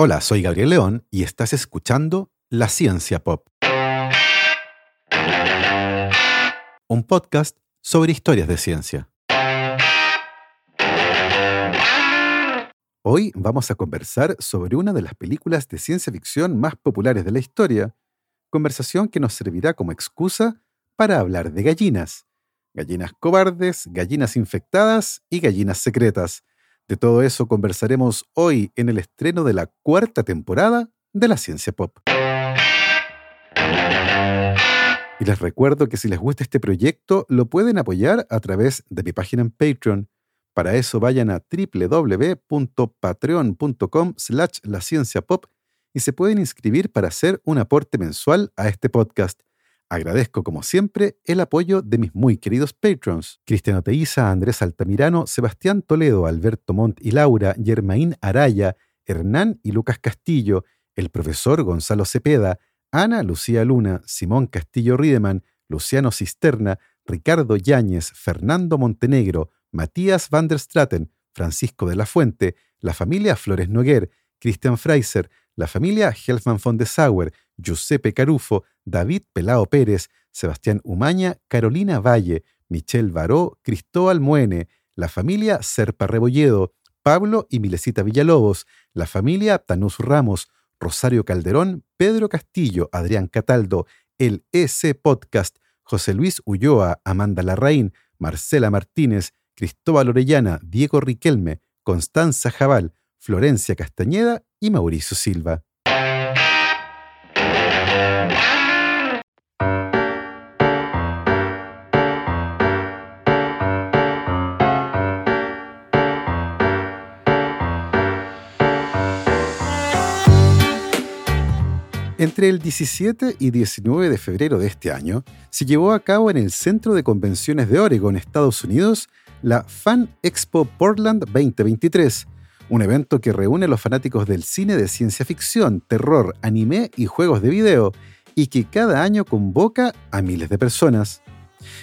Hola, soy Gabriel León y estás escuchando La Ciencia Pop. Un podcast sobre historias de ciencia. Hoy vamos a conversar sobre una de las películas de ciencia ficción más populares de la historia, conversación que nos servirá como excusa para hablar de gallinas. Gallinas cobardes, gallinas infectadas y gallinas secretas de todo eso conversaremos hoy en el estreno de la cuarta temporada de la Ciencia Pop. Y les recuerdo que si les gusta este proyecto, lo pueden apoyar a través de mi página en Patreon. Para eso vayan a www.patreon.com slash la pop y se pueden inscribir para hacer un aporte mensual a este podcast. Agradezco, como siempre, el apoyo de mis muy queridos patrons: Cristiano Teiza, Andrés Altamirano, Sebastián Toledo, Alberto Montt y Laura, Germaín Araya, Hernán y Lucas Castillo, el profesor Gonzalo Cepeda, Ana Lucía Luna, Simón Castillo Riedemann, Luciano Cisterna, Ricardo Yáñez, Fernando Montenegro, Matías van der Straten, Francisco de la Fuente, la familia Flores Noguer, Cristian Freiser, la familia Helfman von de Sauer, Giuseppe Carufo, David Pelao Pérez, Sebastián Umaña, Carolina Valle, Michelle Baró, Cristóbal Muene, la familia Serpa Rebolledo, Pablo y Milesita Villalobos, la familia Tanús Ramos, Rosario Calderón, Pedro Castillo, Adrián Cataldo, el EC Podcast, José Luis Ulloa, Amanda Larraín, Marcela Martínez, Cristóbal Orellana, Diego Riquelme, Constanza Jabal, Florencia Castañeda y Mauricio Silva. Entre el 17 y 19 de febrero de este año, se llevó a cabo en el Centro de Convenciones de Oregon, Estados Unidos, la Fan Expo Portland 2023, un evento que reúne a los fanáticos del cine de ciencia ficción, terror, anime y juegos de video, y que cada año convoca a miles de personas.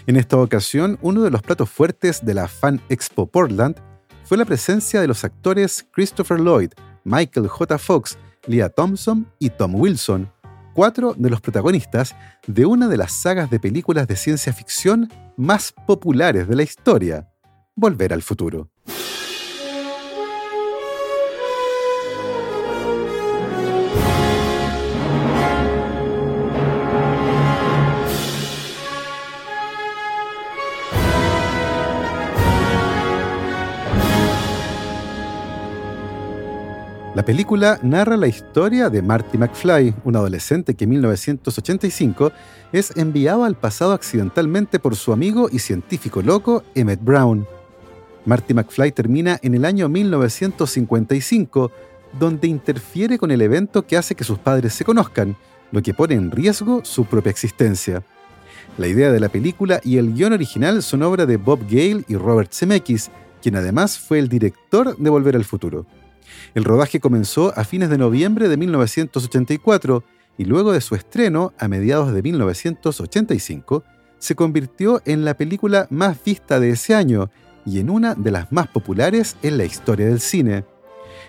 En esta ocasión, uno de los platos fuertes de la Fan Expo Portland fue la presencia de los actores Christopher Lloyd, Michael J. Fox, Leah Thompson y Tom Wilson, cuatro de los protagonistas de una de las sagas de películas de ciencia ficción más populares de la historia, Volver al futuro. La película narra la historia de Marty McFly, un adolescente que en 1985 es enviado al pasado accidentalmente por su amigo y científico loco Emmett Brown. Marty McFly termina en el año 1955, donde interfiere con el evento que hace que sus padres se conozcan, lo que pone en riesgo su propia existencia. La idea de la película y el guion original son obra de Bob Gale y Robert Zemeckis, quien además fue el director de Volver al Futuro. El rodaje comenzó a fines de noviembre de 1984 y luego de su estreno, a mediados de 1985, se convirtió en la película más vista de ese año y en una de las más populares en la historia del cine.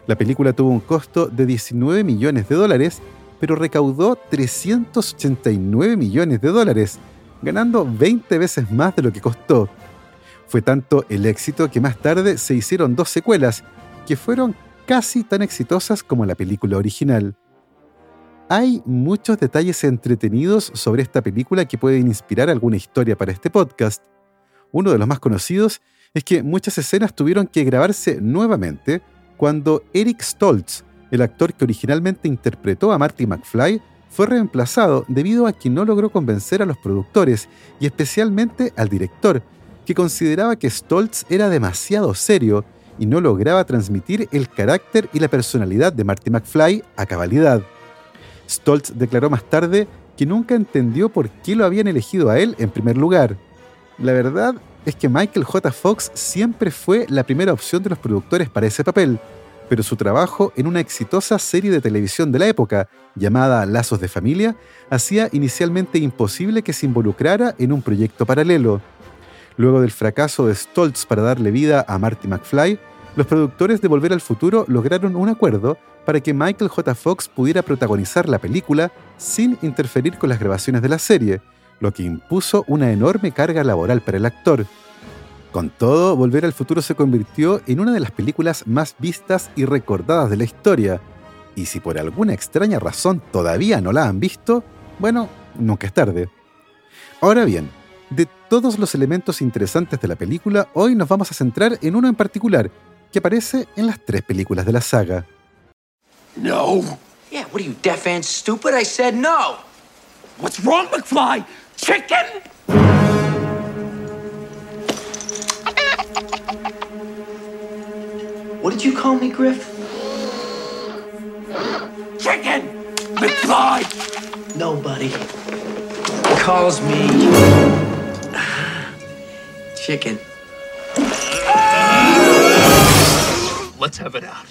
La película tuvo un costo de 19 millones de dólares, pero recaudó 389 millones de dólares, ganando 20 veces más de lo que costó. Fue tanto el éxito que más tarde se hicieron dos secuelas, que fueron casi tan exitosas como la película original. Hay muchos detalles entretenidos sobre esta película que pueden inspirar alguna historia para este podcast. Uno de los más conocidos es que muchas escenas tuvieron que grabarse nuevamente cuando Eric Stoltz, el actor que originalmente interpretó a Marty McFly, fue reemplazado debido a que no logró convencer a los productores y especialmente al director, que consideraba que Stoltz era demasiado serio y no lograba transmitir el carácter y la personalidad de Marty McFly a cabalidad. Stoltz declaró más tarde que nunca entendió por qué lo habían elegido a él en primer lugar. La verdad es que Michael J. Fox siempre fue la primera opción de los productores para ese papel, pero su trabajo en una exitosa serie de televisión de la época, llamada Lazos de Familia, hacía inicialmente imposible que se involucrara en un proyecto paralelo. Luego del fracaso de Stoltz para darle vida a Marty McFly, los productores de Volver al Futuro lograron un acuerdo para que Michael J. Fox pudiera protagonizar la película sin interferir con las grabaciones de la serie, lo que impuso una enorme carga laboral para el actor. Con todo, Volver al Futuro se convirtió en una de las películas más vistas y recordadas de la historia, y si por alguna extraña razón todavía no la han visto, bueno, nunca es tarde. Ahora bien, de todos los elementos interesantes de la película, hoy nos vamos a centrar en uno en particular, que aparece en las tres películas de la saga. No. Yeah, what are you, deaf and stupid? I said no. What's wrong, McFly? Chicken? What did you call me, Griff? Chicken! McFly! Nobody calls me chicken. Let's have it out.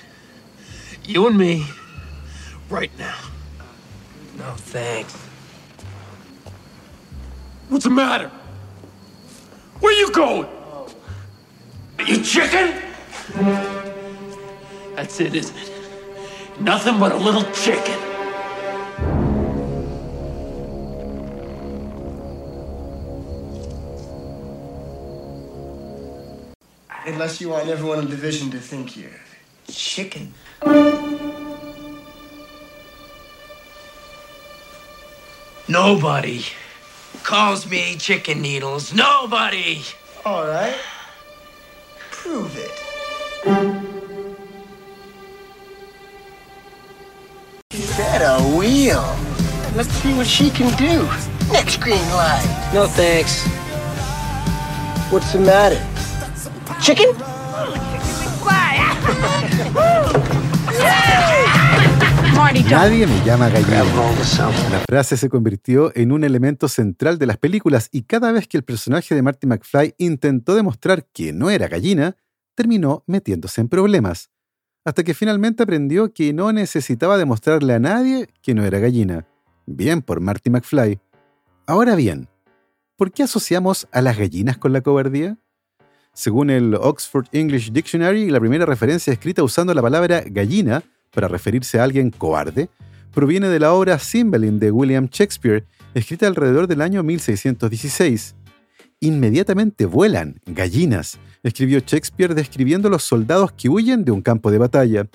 You and me, right now. No, thanks. What's the matter? Where you going? Are You chicken? That's it, isn't it? Nothing but a little chicken. Unless you want everyone in the division to think you're Chicken? Nobody calls me chicken needles. Nobody! all right. Prove it. Get a wheel. Let's see what she can do. Next green light. No thanks. What's the matter? Chicken? Nadie me llama gallina. La frase se convirtió en un elemento central de las películas y cada vez que el personaje de Marty McFly intentó demostrar que no era gallina, terminó metiéndose en problemas, hasta que finalmente aprendió que no necesitaba demostrarle a nadie que no era gallina. Bien por Marty McFly. Ahora bien, ¿por qué asociamos a las gallinas con la cobardía? Según el Oxford English Dictionary, la primera referencia escrita usando la palabra gallina para referirse a alguien cobarde proviene de la obra Cymbeline de William Shakespeare, escrita alrededor del año 1616. Inmediatamente vuelan, gallinas, escribió Shakespeare describiendo los soldados que huyen de un campo de batalla.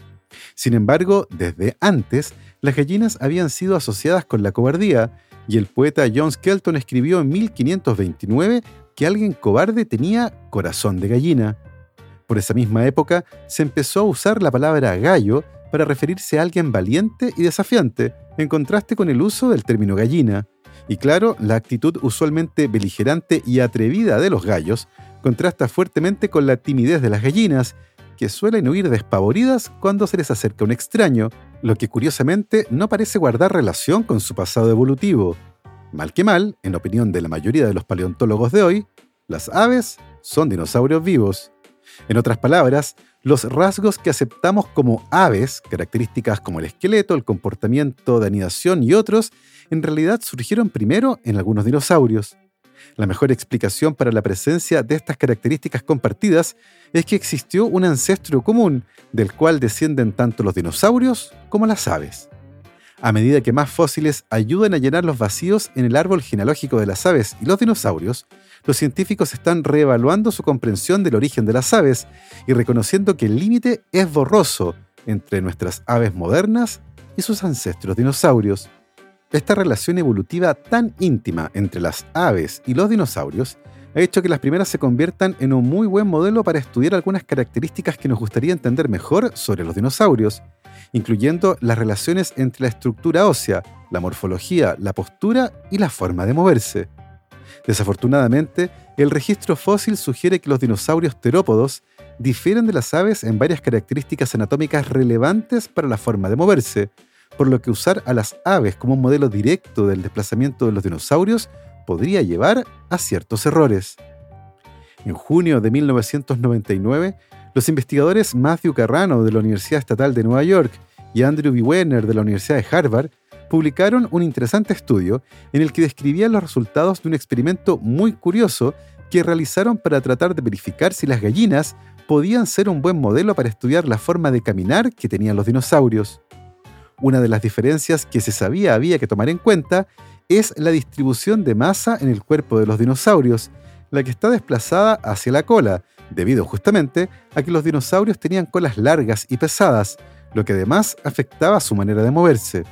Sin embargo, desde antes, las gallinas habían sido asociadas con la cobardía, y el poeta John Skelton escribió en 1529 que alguien cobarde tenía corazón de gallina. Por esa misma época se empezó a usar la palabra gallo para referirse a alguien valiente y desafiante, en contraste con el uso del término gallina. Y claro, la actitud usualmente beligerante y atrevida de los gallos contrasta fuertemente con la timidez de las gallinas, que suelen huir despavoridas cuando se les acerca un extraño, lo que curiosamente no parece guardar relación con su pasado evolutivo. Mal que mal, en opinión de la mayoría de los paleontólogos de hoy, las aves son dinosaurios vivos. En otras palabras, los rasgos que aceptamos como aves, características como el esqueleto, el comportamiento de anidación y otros, en realidad surgieron primero en algunos dinosaurios. La mejor explicación para la presencia de estas características compartidas es que existió un ancestro común del cual descienden tanto los dinosaurios como las aves. A medida que más fósiles ayudan a llenar los vacíos en el árbol genealógico de las aves y los dinosaurios, los científicos están reevaluando su comprensión del origen de las aves y reconociendo que el límite es borroso entre nuestras aves modernas y sus ancestros dinosaurios. Esta relación evolutiva tan íntima entre las aves y los dinosaurios ha hecho que las primeras se conviertan en un muy buen modelo para estudiar algunas características que nos gustaría entender mejor sobre los dinosaurios, incluyendo las relaciones entre la estructura ósea, la morfología, la postura y la forma de moverse. Desafortunadamente, el registro fósil sugiere que los dinosaurios terópodos difieren de las aves en varias características anatómicas relevantes para la forma de moverse, por lo que usar a las aves como un modelo directo del desplazamiento de los dinosaurios podría llevar a ciertos errores. En junio de 1999, los investigadores Matthew Carrano de la Universidad Estatal de Nueva York y Andrew B. Werner de la Universidad de Harvard publicaron un interesante estudio en el que describían los resultados de un experimento muy curioso que realizaron para tratar de verificar si las gallinas podían ser un buen modelo para estudiar la forma de caminar que tenían los dinosaurios. Una de las diferencias que se sabía había que tomar en cuenta es la distribución de masa en el cuerpo de los dinosaurios, la que está desplazada hacia la cola, debido justamente a que los dinosaurios tenían colas largas y pesadas, lo que además afectaba su manera de moverse.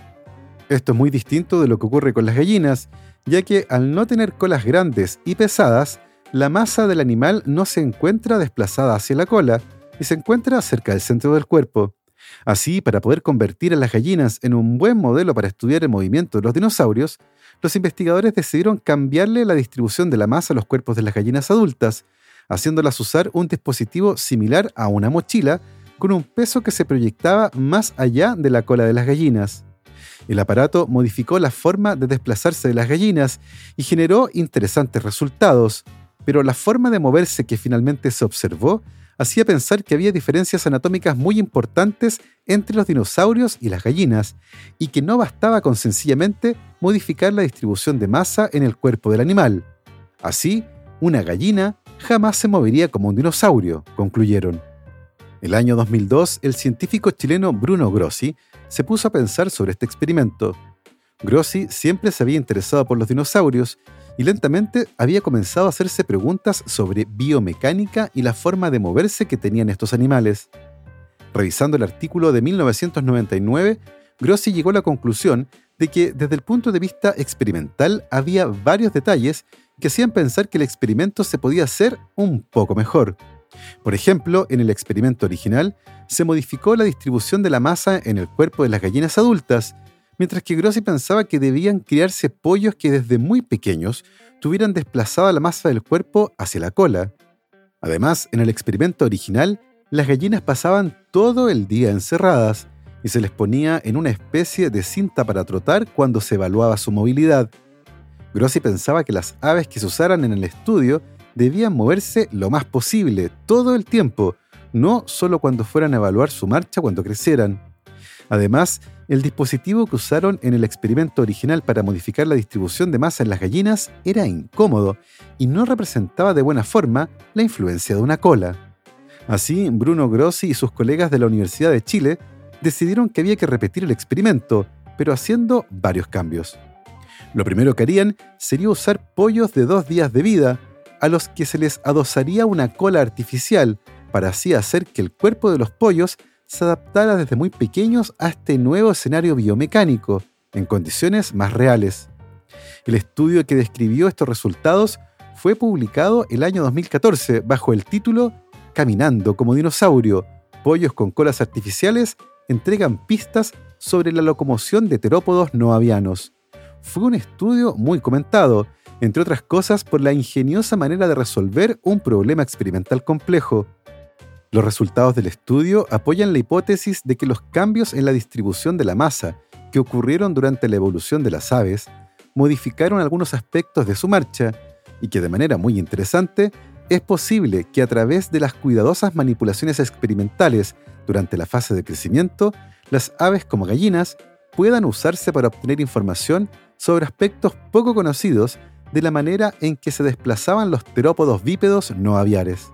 Esto es muy distinto de lo que ocurre con las gallinas, ya que al no tener colas grandes y pesadas, la masa del animal no se encuentra desplazada hacia la cola y se encuentra cerca del centro del cuerpo. Así, para poder convertir a las gallinas en un buen modelo para estudiar el movimiento de los dinosaurios, los investigadores decidieron cambiarle la distribución de la masa a los cuerpos de las gallinas adultas, haciéndolas usar un dispositivo similar a una mochila con un peso que se proyectaba más allá de la cola de las gallinas. El aparato modificó la forma de desplazarse de las gallinas y generó interesantes resultados, pero la forma de moverse que finalmente se observó hacía pensar que había diferencias anatómicas muy importantes entre los dinosaurios y las gallinas, y que no bastaba con sencillamente modificar la distribución de masa en el cuerpo del animal. Así, una gallina jamás se movería como un dinosaurio, concluyeron. El año 2002, el científico chileno Bruno Grossi se puso a pensar sobre este experimento. Grossi siempre se había interesado por los dinosaurios y lentamente había comenzado a hacerse preguntas sobre biomecánica y la forma de moverse que tenían estos animales. Revisando el artículo de 1999, Grossi llegó a la conclusión de que desde el punto de vista experimental había varios detalles que hacían pensar que el experimento se podía hacer un poco mejor. Por ejemplo, en el experimento original se modificó la distribución de la masa en el cuerpo de las gallinas adultas, mientras que Grossi pensaba que debían criarse pollos que desde muy pequeños tuvieran desplazada la masa del cuerpo hacia la cola. Además, en el experimento original, las gallinas pasaban todo el día encerradas y se les ponía en una especie de cinta para trotar cuando se evaluaba su movilidad. Grossi pensaba que las aves que se usaran en el estudio debían moverse lo más posible, todo el tiempo, no solo cuando fueran a evaluar su marcha cuando crecieran. Además, el dispositivo que usaron en el experimento original para modificar la distribución de masa en las gallinas era incómodo y no representaba de buena forma la influencia de una cola. Así, Bruno Grossi y sus colegas de la Universidad de Chile decidieron que había que repetir el experimento, pero haciendo varios cambios. Lo primero que harían sería usar pollos de dos días de vida, a los que se les adosaría una cola artificial, para así hacer que el cuerpo de los pollos se adaptara desde muy pequeños a este nuevo escenario biomecánico, en condiciones más reales. El estudio que describió estos resultados fue publicado el año 2014 bajo el título Caminando como dinosaurio, pollos con colas artificiales entregan pistas sobre la locomoción de terópodos no avianos. Fue un estudio muy comentado, entre otras cosas por la ingeniosa manera de resolver un problema experimental complejo. Los resultados del estudio apoyan la hipótesis de que los cambios en la distribución de la masa que ocurrieron durante la evolución de las aves modificaron algunos aspectos de su marcha y que de manera muy interesante es posible que a través de las cuidadosas manipulaciones experimentales durante la fase de crecimiento, las aves como gallinas puedan usarse para obtener información sobre aspectos poco conocidos de la manera en que se desplazaban los terópodos bípedos no aviares.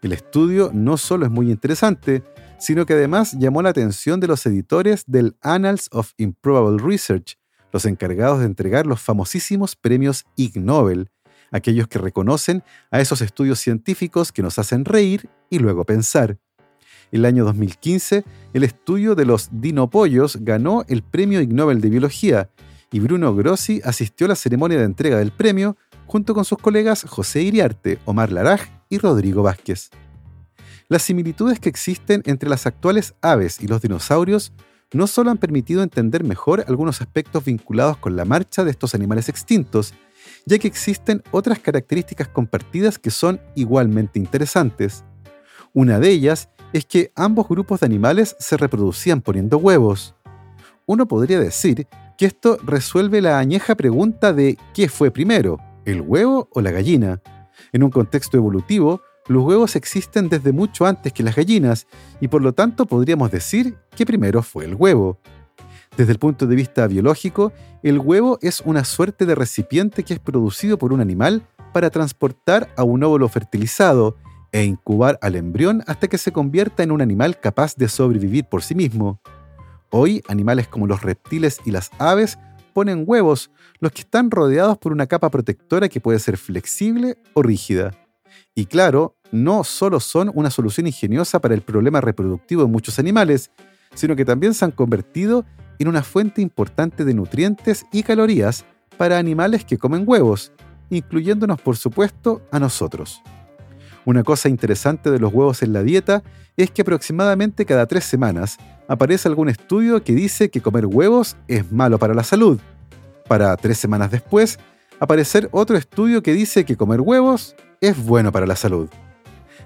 El estudio no solo es muy interesante, sino que además llamó la atención de los editores del Annals of Improbable Research, los encargados de entregar los famosísimos premios Ig Nobel, aquellos que reconocen a esos estudios científicos que nos hacen reír y luego pensar. El año 2015, el estudio de los dinopollos ganó el premio Ig Nobel de Biología y Bruno Grossi asistió a la ceremonia de entrega del premio junto con sus colegas José Iriarte, Omar Laraj y Rodrigo Vázquez. Las similitudes que existen entre las actuales aves y los dinosaurios no solo han permitido entender mejor algunos aspectos vinculados con la marcha de estos animales extintos, ya que existen otras características compartidas que son igualmente interesantes. Una de ellas es que ambos grupos de animales se reproducían poniendo huevos. Uno podría decir que esto resuelve la añeja pregunta de ¿qué fue primero, el huevo o la gallina? En un contexto evolutivo, los huevos existen desde mucho antes que las gallinas y por lo tanto podríamos decir que primero fue el huevo. Desde el punto de vista biológico, el huevo es una suerte de recipiente que es producido por un animal para transportar a un óvulo fertilizado e incubar al embrión hasta que se convierta en un animal capaz de sobrevivir por sí mismo. Hoy, animales como los reptiles y las aves ponen huevos, los que están rodeados por una capa protectora que puede ser flexible o rígida. Y claro, no solo son una solución ingeniosa para el problema reproductivo de muchos animales, sino que también se han convertido en una fuente importante de nutrientes y calorías para animales que comen huevos, incluyéndonos por supuesto a nosotros. Una cosa interesante de los huevos en la dieta es que aproximadamente cada tres semanas aparece algún estudio que dice que comer huevos es malo para la salud. Para tres semanas después, aparecer otro estudio que dice que comer huevos es bueno para la salud.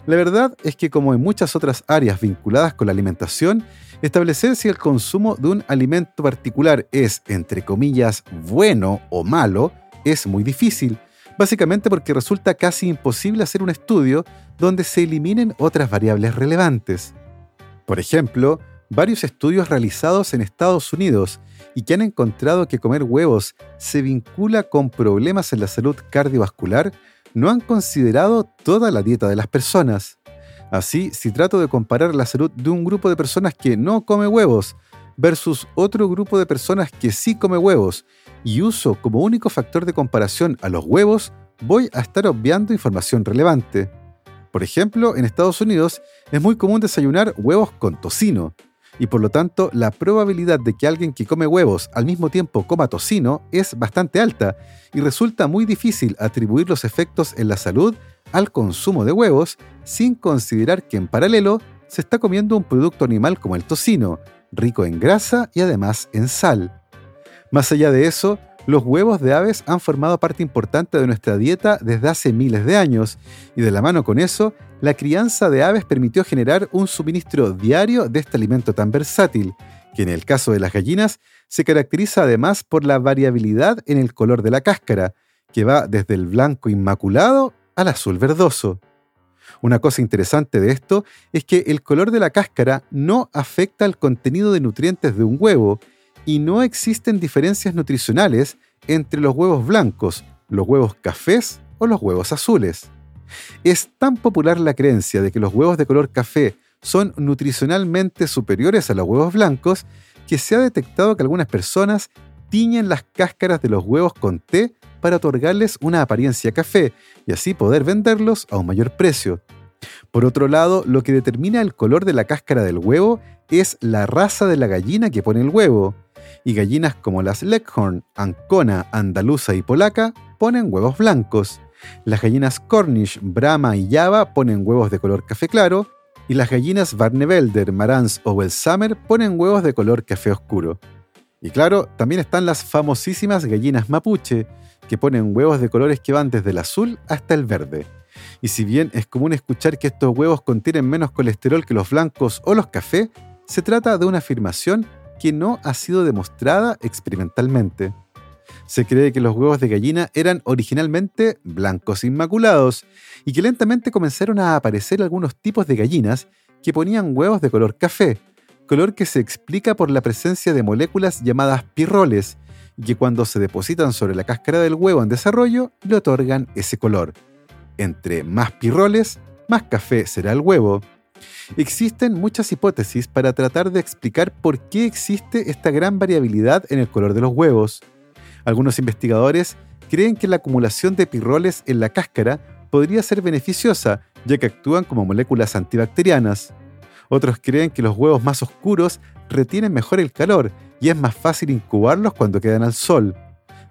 La verdad es que como en muchas otras áreas vinculadas con la alimentación, establecer si el consumo de un alimento particular es, entre comillas, bueno o malo, es muy difícil, básicamente porque resulta casi imposible hacer un estudio donde se eliminen otras variables relevantes. Por ejemplo, varios estudios realizados en Estados Unidos y que han encontrado que comer huevos se vincula con problemas en la salud cardiovascular no han considerado toda la dieta de las personas. Así, si trato de comparar la salud de un grupo de personas que no come huevos versus otro grupo de personas que sí come huevos y uso como único factor de comparación a los huevos, voy a estar obviando información relevante. Por ejemplo, en Estados Unidos es muy común desayunar huevos con tocino, y por lo tanto la probabilidad de que alguien que come huevos al mismo tiempo coma tocino es bastante alta, y resulta muy difícil atribuir los efectos en la salud al consumo de huevos sin considerar que en paralelo se está comiendo un producto animal como el tocino, rico en grasa y además en sal. Más allá de eso, los huevos de aves han formado parte importante de nuestra dieta desde hace miles de años, y de la mano con eso, la crianza de aves permitió generar un suministro diario de este alimento tan versátil, que en el caso de las gallinas se caracteriza además por la variabilidad en el color de la cáscara, que va desde el blanco inmaculado al azul verdoso. Una cosa interesante de esto es que el color de la cáscara no afecta al contenido de nutrientes de un huevo, y no existen diferencias nutricionales entre los huevos blancos, los huevos cafés o los huevos azules. Es tan popular la creencia de que los huevos de color café son nutricionalmente superiores a los huevos blancos que se ha detectado que algunas personas tiñen las cáscaras de los huevos con té para otorgarles una apariencia café y así poder venderlos a un mayor precio. Por otro lado, lo que determina el color de la cáscara del huevo es la raza de la gallina que pone el huevo y gallinas como las Leghorn, Ancona, Andaluza y Polaca ponen huevos blancos. Las gallinas Cornish, Brahma y Java ponen huevos de color café claro, y las gallinas Barnevelder, Marans o Belsamer ponen huevos de color café oscuro. Y claro, también están las famosísimas gallinas mapuche, que ponen huevos de colores que van desde el azul hasta el verde. Y si bien es común escuchar que estos huevos contienen menos colesterol que los blancos o los café, se trata de una afirmación que no ha sido demostrada experimentalmente. Se cree que los huevos de gallina eran originalmente blancos inmaculados y que lentamente comenzaron a aparecer algunos tipos de gallinas que ponían huevos de color café, color que se explica por la presencia de moléculas llamadas pirroles y que cuando se depositan sobre la cáscara del huevo en desarrollo le otorgan ese color. Entre más pirroles, más café será el huevo. Existen muchas hipótesis para tratar de explicar por qué existe esta gran variabilidad en el color de los huevos. Algunos investigadores creen que la acumulación de pirroles en la cáscara podría ser beneficiosa, ya que actúan como moléculas antibacterianas. Otros creen que los huevos más oscuros retienen mejor el calor y es más fácil incubarlos cuando quedan al sol.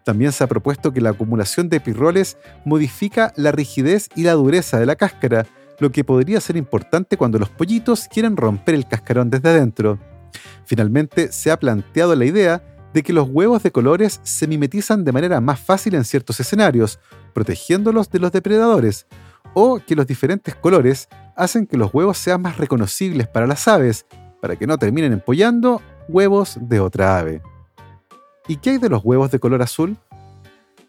También se ha propuesto que la acumulación de pirroles modifica la rigidez y la dureza de la cáscara, lo que podría ser importante cuando los pollitos quieren romper el cascarón desde adentro. Finalmente, se ha planteado la idea de que los huevos de colores se mimetizan de manera más fácil en ciertos escenarios, protegiéndolos de los depredadores, o que los diferentes colores hacen que los huevos sean más reconocibles para las aves, para que no terminen empollando huevos de otra ave. ¿Y qué hay de los huevos de color azul?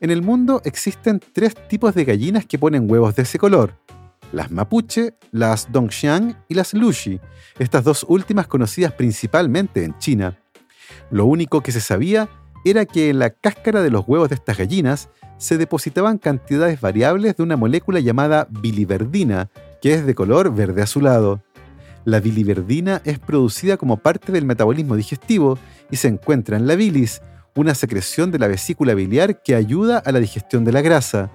En el mundo existen tres tipos de gallinas que ponen huevos de ese color, las mapuche, las dongxiang y las lushi, estas dos últimas conocidas principalmente en China. Lo único que se sabía era que en la cáscara de los huevos de estas gallinas se depositaban cantidades variables de una molécula llamada biliverdina, que es de color verde azulado. La biliverdina es producida como parte del metabolismo digestivo y se encuentra en la bilis, una secreción de la vesícula biliar que ayuda a la digestión de la grasa.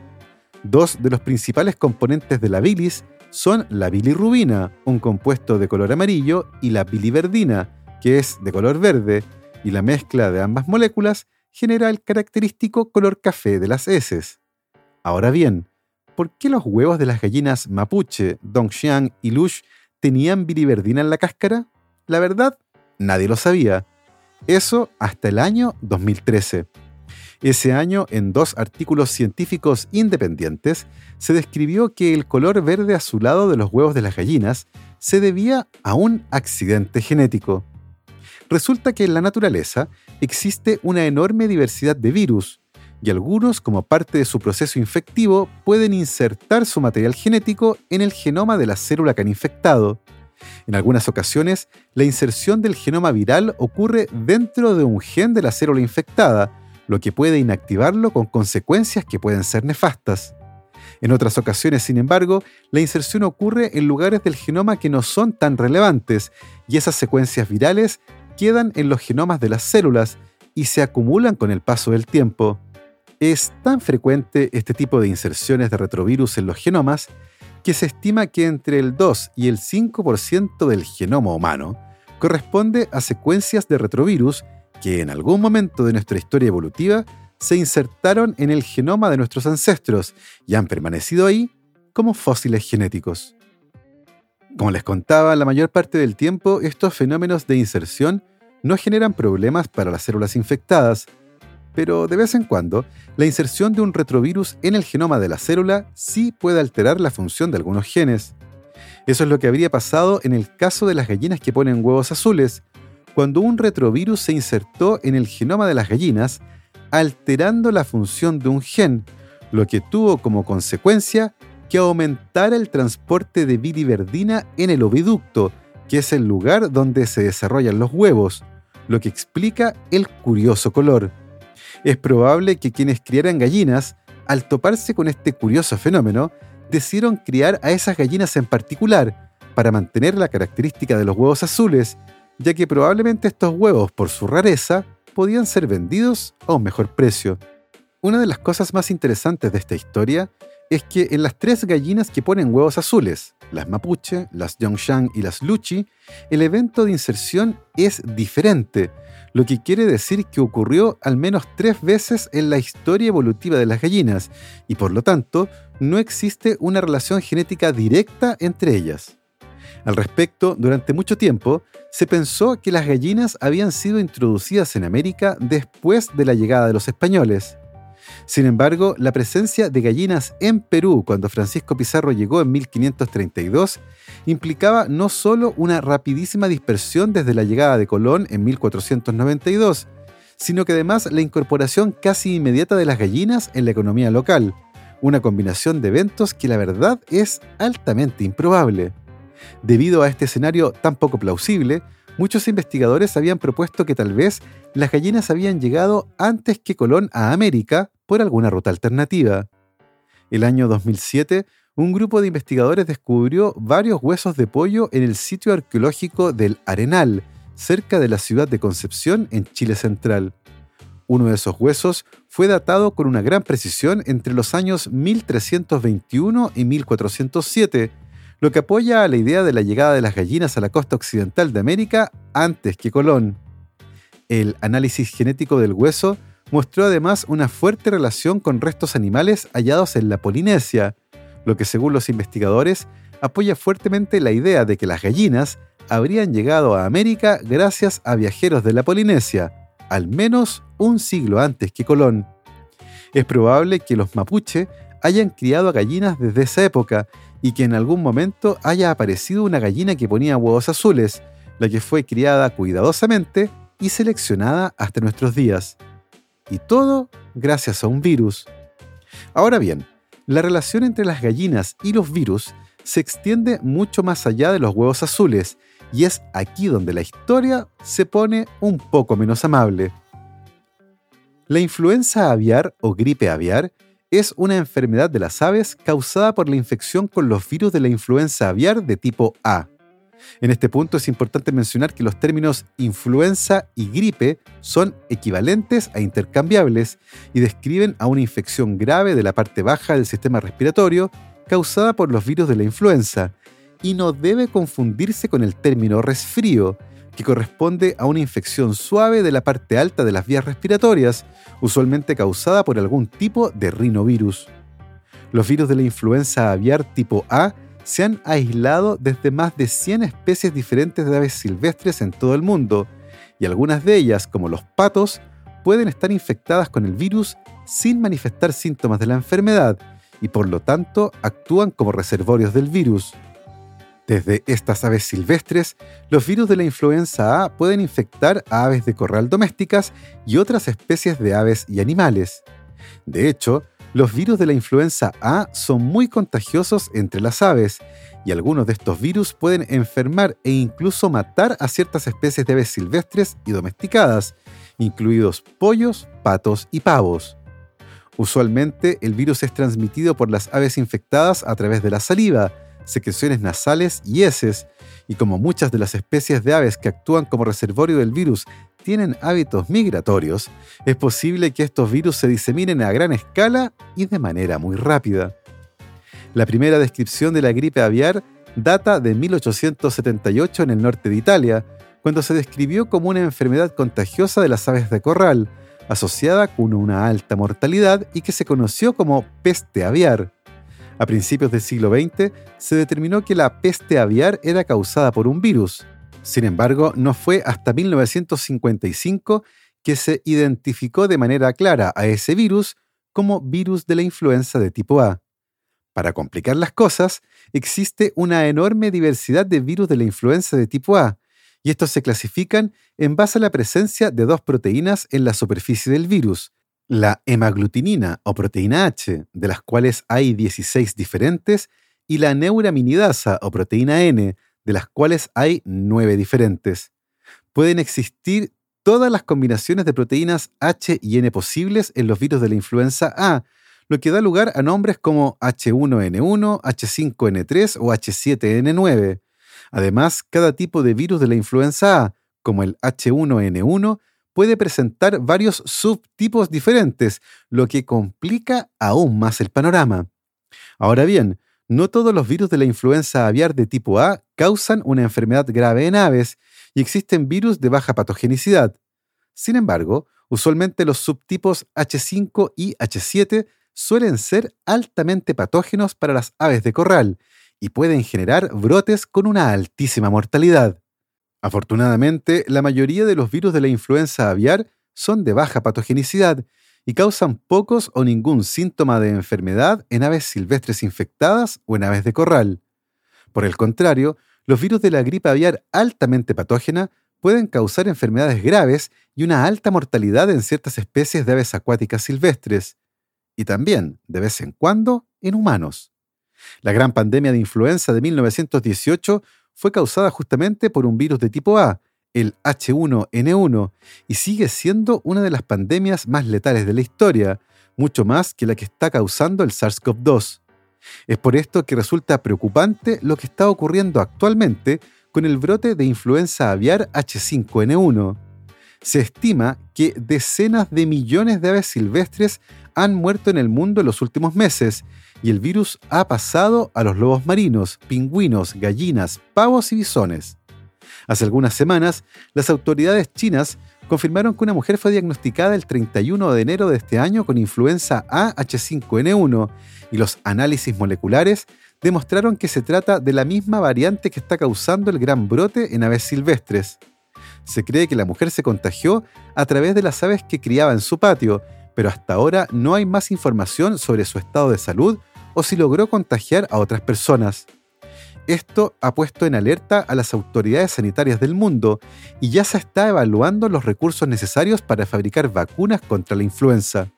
Dos de los principales componentes de la bilis son la bilirrubina, un compuesto de color amarillo, y la biliverdina, que es de color verde, y la mezcla de ambas moléculas genera el característico color café de las heces. Ahora bien, ¿por qué los huevos de las gallinas mapuche, dongxiang y lush tenían biliverdina en la cáscara? La verdad, nadie lo sabía. Eso hasta el año 2013. Ese año, en dos artículos científicos independientes, se describió que el color verde azulado de los huevos de las gallinas se debía a un accidente genético. Resulta que en la naturaleza existe una enorme diversidad de virus, y algunos, como parte de su proceso infectivo, pueden insertar su material genético en el genoma de la célula que han infectado. En algunas ocasiones, la inserción del genoma viral ocurre dentro de un gen de la célula infectada, lo que puede inactivarlo con consecuencias que pueden ser nefastas. En otras ocasiones, sin embargo, la inserción ocurre en lugares del genoma que no son tan relevantes, y esas secuencias virales quedan en los genomas de las células y se acumulan con el paso del tiempo. Es tan frecuente este tipo de inserciones de retrovirus en los genomas que se estima que entre el 2 y el 5% del genoma humano corresponde a secuencias de retrovirus que en algún momento de nuestra historia evolutiva se insertaron en el genoma de nuestros ancestros y han permanecido ahí como fósiles genéticos. Como les contaba, la mayor parte del tiempo estos fenómenos de inserción no generan problemas para las células infectadas, pero de vez en cuando la inserción de un retrovirus en el genoma de la célula sí puede alterar la función de algunos genes. Eso es lo que habría pasado en el caso de las gallinas que ponen huevos azules, cuando un retrovirus se insertó en el genoma de las gallinas, alterando la función de un gen, lo que tuvo como consecuencia que aumentara el transporte de biliverdina en el oviducto, que es el lugar donde se desarrollan los huevos, lo que explica el curioso color. Es probable que quienes criaran gallinas, al toparse con este curioso fenómeno, decidieron criar a esas gallinas en particular, para mantener la característica de los huevos azules, ya que probablemente estos huevos, por su rareza, podían ser vendidos a un mejor precio. Una de las cosas más interesantes de esta historia es que en las tres gallinas que ponen huevos azules, las mapuche, las yongshan y las luchi, el evento de inserción es diferente, lo que quiere decir que ocurrió al menos tres veces en la historia evolutiva de las gallinas, y por lo tanto no existe una relación genética directa entre ellas. Al respecto, durante mucho tiempo, se pensó que las gallinas habían sido introducidas en América después de la llegada de los españoles. Sin embargo, la presencia de gallinas en Perú cuando Francisco Pizarro llegó en 1532 implicaba no solo una rapidísima dispersión desde la llegada de Colón en 1492, sino que además la incorporación casi inmediata de las gallinas en la economía local, una combinación de eventos que la verdad es altamente improbable. Debido a este escenario tan poco plausible, muchos investigadores habían propuesto que tal vez las gallinas habían llegado antes que Colón a América por alguna ruta alternativa. El año 2007, un grupo de investigadores descubrió varios huesos de pollo en el sitio arqueológico del Arenal, cerca de la ciudad de Concepción, en Chile Central. Uno de esos huesos fue datado con una gran precisión entre los años 1321 y 1407, lo que apoya a la idea de la llegada de las gallinas a la costa occidental de América antes que Colón. El análisis genético del hueso mostró además una fuerte relación con restos animales hallados en la Polinesia, lo que según los investigadores apoya fuertemente la idea de que las gallinas habrían llegado a América gracias a viajeros de la Polinesia, al menos un siglo antes que Colón. Es probable que los mapuche hayan criado a gallinas desde esa época y que en algún momento haya aparecido una gallina que ponía huevos azules, la que fue criada cuidadosamente y seleccionada hasta nuestros días. Y todo gracias a un virus. Ahora bien, la relación entre las gallinas y los virus se extiende mucho más allá de los huevos azules y es aquí donde la historia se pone un poco menos amable. La influenza aviar o gripe aviar es una enfermedad de las aves causada por la infección con los virus de la influenza aviar de tipo A. En este punto es importante mencionar que los términos influenza y gripe son equivalentes a intercambiables y describen a una infección grave de la parte baja del sistema respiratorio causada por los virus de la influenza y no debe confundirse con el término resfrío, que corresponde a una infección suave de la parte alta de las vías respiratorias, usualmente causada por algún tipo de rinovirus. Los virus de la influenza aviar tipo A se han aislado desde más de 100 especies diferentes de aves silvestres en todo el mundo, y algunas de ellas, como los patos, pueden estar infectadas con el virus sin manifestar síntomas de la enfermedad y por lo tanto actúan como reservorios del virus. Desde estas aves silvestres, los virus de la influenza A pueden infectar a aves de corral domésticas y otras especies de aves y animales. De hecho, los virus de la influenza A son muy contagiosos entre las aves y algunos de estos virus pueden enfermar e incluso matar a ciertas especies de aves silvestres y domesticadas, incluidos pollos, patos y pavos. Usualmente el virus es transmitido por las aves infectadas a través de la saliva, secreciones nasales y heces, y como muchas de las especies de aves que actúan como reservorio del virus tienen hábitos migratorios, es posible que estos virus se diseminen a gran escala y de manera muy rápida. La primera descripción de la gripe aviar data de 1878 en el norte de Italia, cuando se describió como una enfermedad contagiosa de las aves de corral, asociada con una alta mortalidad y que se conoció como peste aviar. A principios del siglo XX se determinó que la peste aviar era causada por un virus, sin embargo, no fue hasta 1955 que se identificó de manera clara a ese virus como virus de la influenza de tipo A. Para complicar las cosas, existe una enorme diversidad de virus de la influenza de tipo A, y estos se clasifican en base a la presencia de dos proteínas en la superficie del virus, la hemaglutinina o proteína H, de las cuales hay 16 diferentes, y la neuraminidasa o proteína N, de las cuales hay nueve diferentes. Pueden existir todas las combinaciones de proteínas H y N posibles en los virus de la influenza A, lo que da lugar a nombres como H1N1, H5N3 o H7N9. Además, cada tipo de virus de la influenza A, como el H1N1, puede presentar varios subtipos diferentes, lo que complica aún más el panorama. Ahora bien, no todos los virus de la influenza aviar de tipo A causan una enfermedad grave en aves y existen virus de baja patogenicidad. Sin embargo, usualmente los subtipos H5 y H7 suelen ser altamente patógenos para las aves de corral y pueden generar brotes con una altísima mortalidad. Afortunadamente, la mayoría de los virus de la influenza aviar son de baja patogenicidad y causan pocos o ningún síntoma de enfermedad en aves silvestres infectadas o en aves de corral. Por el contrario, los virus de la gripe aviar altamente patógena pueden causar enfermedades graves y una alta mortalidad en ciertas especies de aves acuáticas silvestres, y también, de vez en cuando, en humanos. La gran pandemia de influenza de 1918 fue causada justamente por un virus de tipo A, el H1N1 y sigue siendo una de las pandemias más letales de la historia, mucho más que la que está causando el SARS-CoV-2. Es por esto que resulta preocupante lo que está ocurriendo actualmente con el brote de influenza aviar H5N1. Se estima que decenas de millones de aves silvestres han muerto en el mundo en los últimos meses y el virus ha pasado a los lobos marinos, pingüinos, gallinas, pavos y bisones. Hace algunas semanas, las autoridades chinas confirmaron que una mujer fue diagnosticada el 31 de enero de este año con influenza AH5N1 y los análisis moleculares demostraron que se trata de la misma variante que está causando el gran brote en aves silvestres. Se cree que la mujer se contagió a través de las aves que criaba en su patio, pero hasta ahora no hay más información sobre su estado de salud o si logró contagiar a otras personas. Esto ha puesto en alerta a las autoridades sanitarias del mundo y ya se está evaluando los recursos necesarios para fabricar vacunas contra la influenza.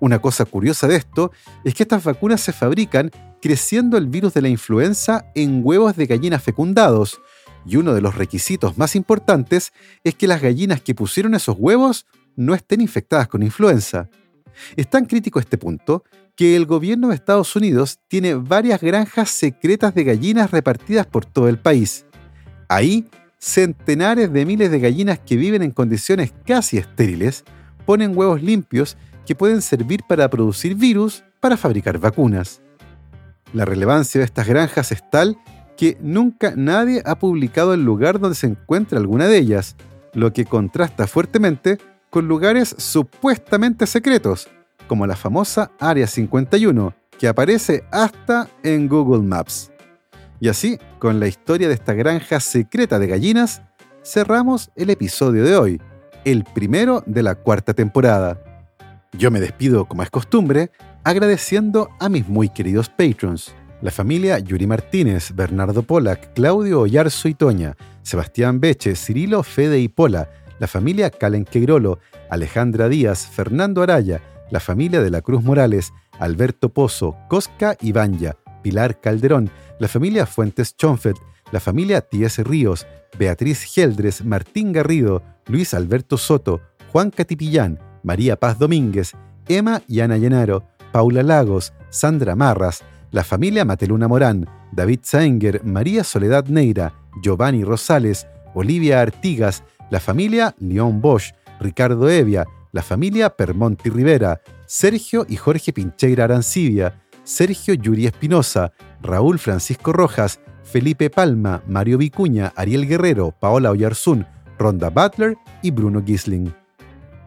Una cosa curiosa de esto es que estas vacunas se fabrican creciendo el virus de la influenza en huevos de gallinas fecundados, Y uno de los requisitos más importantes es que las gallinas que pusieron esos huevos no estén infectadas con influenza. Es tan crítico este punto que el gobierno de Estados Unidos tiene varias granjas secretas de gallinas repartidas por todo el país. Ahí, centenares de miles de gallinas que viven en condiciones casi estériles ponen huevos limpios que pueden servir para producir virus para fabricar vacunas. La relevancia de estas granjas es tal que nunca nadie ha publicado el lugar donde se encuentra alguna de ellas, lo que contrasta fuertemente con lugares supuestamente secretos, como la famosa Área 51, que aparece hasta en Google Maps. Y así, con la historia de esta granja secreta de gallinas, cerramos el episodio de hoy, el primero de la cuarta temporada. Yo me despido, como es costumbre, agradeciendo a mis muy queridos patrons la familia Yuri Martínez, Bernardo Polak, Claudio Oyarzo y Toña, Sebastián Beche, Cirilo Fede y Pola, la familia Calen Queirolo, Alejandra Díaz, Fernando Araya, la familia de la Cruz Morales, Alberto Pozo, Cosca y Banya, Pilar Calderón, la familia Fuentes Chonfet, la familia Tíez Ríos, Beatriz Geldres, Martín Garrido, Luis Alberto Soto, Juan Catipillán, María Paz Domínguez, Emma y Ana Llenaro, Paula Lagos, Sandra Marras, la familia Mateluna Morán, David Saenger, María Soledad Neira, Giovanni Rosales, Olivia Artigas, la familia León Bosch, Ricardo Evia, la familia Permonti Rivera, Sergio y Jorge Pincheira Arancibia, Sergio Yuri Espinosa, Raúl Francisco Rojas, Felipe Palma, Mario Vicuña, Ariel Guerrero, Paola Oyarzún, Ronda Butler y Bruno Gisling.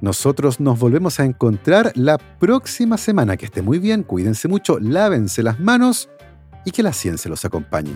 Nosotros nos volvemos a encontrar la próxima semana. Que esté muy bien, cuídense mucho, lávense las manos y que la ciencia los acompañe.